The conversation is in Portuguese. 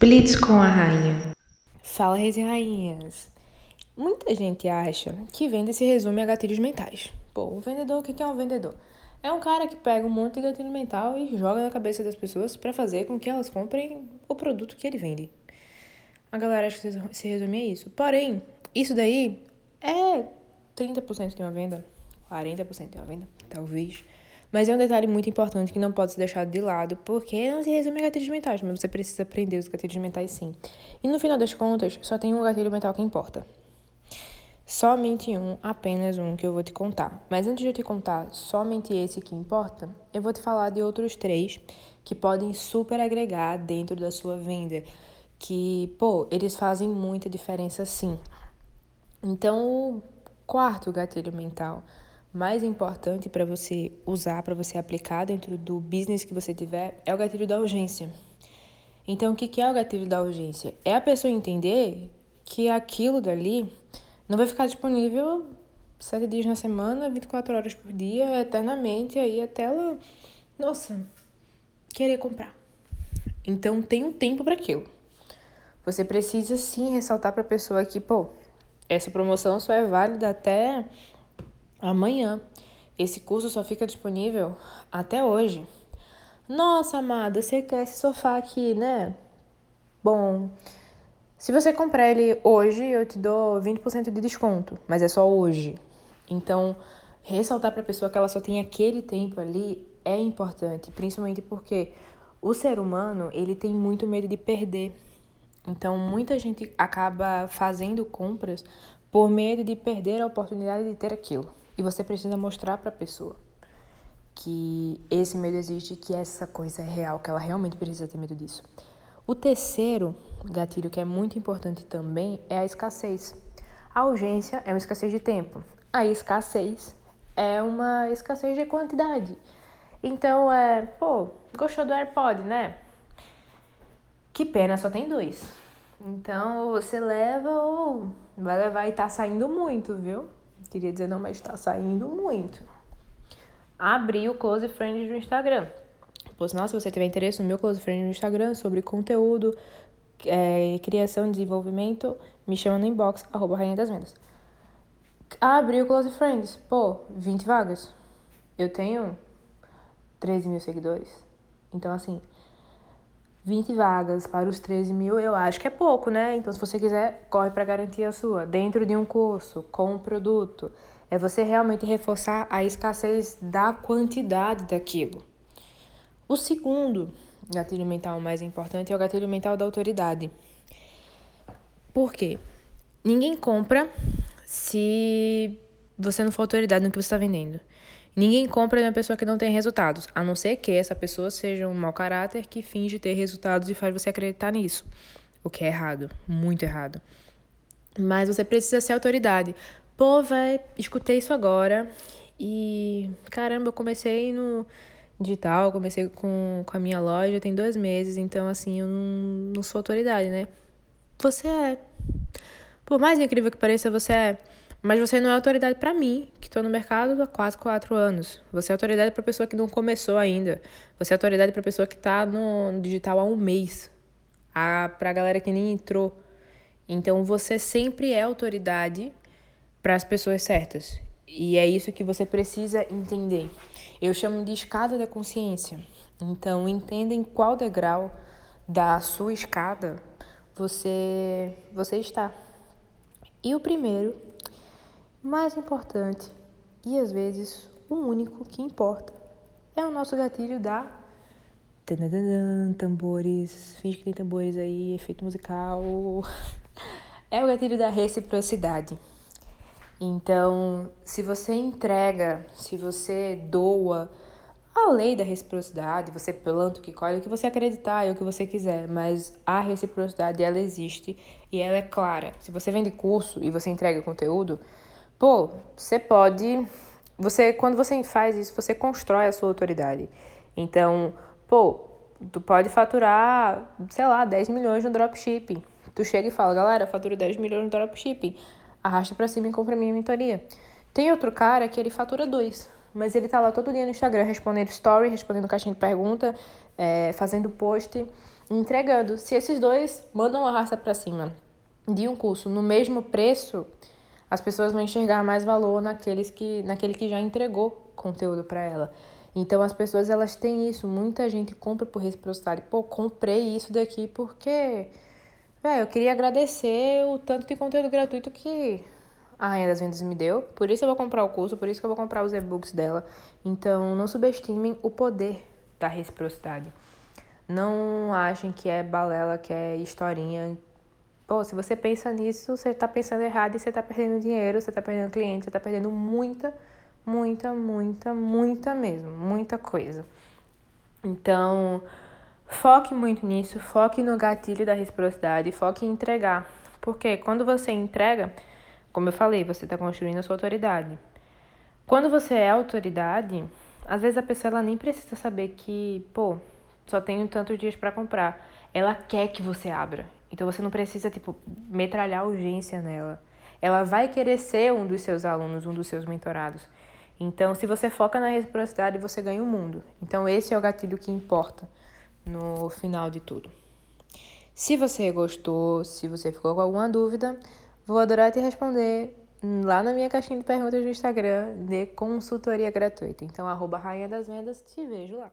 Blitz com a rainha. Fala, reis e rainhas. Muita gente acha que venda se resume a gatilhos mentais. Pô, o vendedor, o que é um vendedor? É um cara que pega um monte de gatilho mental e joga na cabeça das pessoas para fazer com que elas comprem o produto que ele vende. A galera acha que se resume a isso. Porém, isso daí é 30% de uma venda, 40% de uma venda, talvez. Mas é um detalhe muito importante que não pode ser deixado de lado, porque não se resume a gatilhos mentais, mas você precisa aprender os gatilhos mentais sim. E no final das contas, só tem um gatilho mental que importa. Somente um, apenas um que eu vou te contar. Mas antes de eu te contar somente esse que importa, eu vou te falar de outros três que podem super agregar dentro da sua venda. Que, pô, eles fazem muita diferença sim. Então, o quarto gatilho mental mais importante para você usar, para você aplicar dentro do business que você tiver, é o gatilho da urgência. Então, o que é o gatilho da urgência? É a pessoa entender que aquilo dali não vai ficar disponível sete dias na semana, 24 horas por dia, eternamente, aí até ela, nossa, querer comprar. Então, tem um tempo para aquilo. Você precisa sim ressaltar para a pessoa que, pô, essa promoção só é válida até amanhã. Esse curso só fica disponível até hoje. Nossa, amada, você quer esse sofá aqui, né? Bom, se você comprar ele hoje, eu te dou 20% de desconto, mas é só hoje. Então, ressaltar para a pessoa que ela só tem aquele tempo ali é importante, principalmente porque o ser humano, ele tem muito medo de perder. Então, muita gente acaba fazendo compras por medo de perder a oportunidade de ter aquilo. E você precisa mostrar para a pessoa que esse medo existe, que essa coisa é real, que ela realmente precisa ter medo disso. O terceiro gatilho que é muito importante também é a escassez. A urgência é uma escassez de tempo. A escassez é uma escassez de quantidade. Então, é, pô, gostou do AirPod, né? Que pena, só tem dois. Então, você leva ou vai levar e tá saindo muito, viu? Queria dizer não, mas está saindo muito. Abri o Close Friends do Instagram. Pois, nossa, se você tiver interesse no meu Close Friends no Instagram sobre conteúdo, é, criação e desenvolvimento, me chama no inbox, arroba Rainha das Vendas. Abri o Close Friends. Pô, 20 vagas. Eu tenho 13 mil seguidores. Então, assim, 20 vagas para os 13 mil, eu acho que é pouco, né? Então, se você quiser, corre para garantir a sua. Dentro de um curso, com um produto, é você realmente reforçar a escassez da quantidade daquilo. O segundo gatilho mental mais importante é o gatilho mental da autoridade. Por quê? Ninguém compra se você não for autoridade no que você está vendendo. Ninguém compra de uma pessoa que não tem resultados, a não ser que essa pessoa seja um mau caráter que finge ter resultados e faz você acreditar nisso. O que é errado, muito errado. Mas você precisa ser autoridade. Pô, vai, escutei isso agora e caramba, eu comecei no digital, comecei com, com a minha loja tem dois meses, então assim, eu não, não sou autoridade, né? Você é. Por mais incrível que pareça, você é. Mas você não é autoridade para mim, que estou no mercado há quase quatro anos. Você é autoridade para pessoa que não começou ainda. Você é autoridade para pessoa que está no digital há um mês. A galera que nem entrou. Então você sempre é autoridade para as pessoas certas. E é isso que você precisa entender. Eu chamo de escada da consciência. Então entenda em qual degrau da sua escada você você está. E o primeiro mais importante e às vezes o único que importa é o nosso gatilho da tambores, finge que tem tambores aí, efeito musical. É o gatilho da reciprocidade. Então, se você entrega, se você doa, a lei da reciprocidade, você planta o que colhe, o que você acreditar e o que você quiser, mas a reciprocidade ela existe e ela é clara. Se você vende curso e você entrega conteúdo, Pô, você pode. Você, quando você faz isso, você constrói a sua autoridade. Então, pô, tu pode faturar, sei lá, 10 milhões no dropshipping. Tu chega e fala, galera, eu faturo 10 milhões no dropshipping. Arrasta pra cima e compra minha mentoria. Tem outro cara que ele fatura 2, mas ele tá lá todo dia no Instagram respondendo story, respondendo caixinha de pergunta, é, fazendo post. entregando. Se esses dois mandam a raça para cima de um curso no mesmo preço, as pessoas vão enxergar mais valor naqueles que, naquele que já entregou conteúdo para ela. Então as pessoas elas têm isso, muita gente compra por reciprocidade. Pô, comprei isso daqui porque, velho, eu queria agradecer o tanto de conteúdo gratuito que a Rainha das Vendas me deu. Por isso eu vou comprar o curso, por isso que eu vou comprar os e-books dela. Então não subestimem o poder da reciprocidade. Não achem que é balela, que é historinha, Se você pensa nisso, você está pensando errado e você está perdendo dinheiro, você está perdendo cliente, você está perdendo muita, muita, muita, muita mesmo, muita coisa. Então, foque muito nisso, foque no gatilho da reciprocidade, foque em entregar. Porque quando você entrega, como eu falei, você está construindo a sua autoridade. Quando você é autoridade, às vezes a pessoa ela nem precisa saber que, pô, só tenho tantos dias para comprar. Ela quer que você abra. Então você não precisa, tipo, metralhar urgência nela. Ela vai querer ser um dos seus alunos, um dos seus mentorados. Então, se você foca na reciprocidade, você ganha o mundo. Então, esse é o gatilho que importa no final de tudo. Se você gostou, se você ficou com alguma dúvida, vou adorar te responder lá na minha caixinha de perguntas do Instagram de consultoria gratuita. Então, arroba Rainha das Vendas, te vejo lá.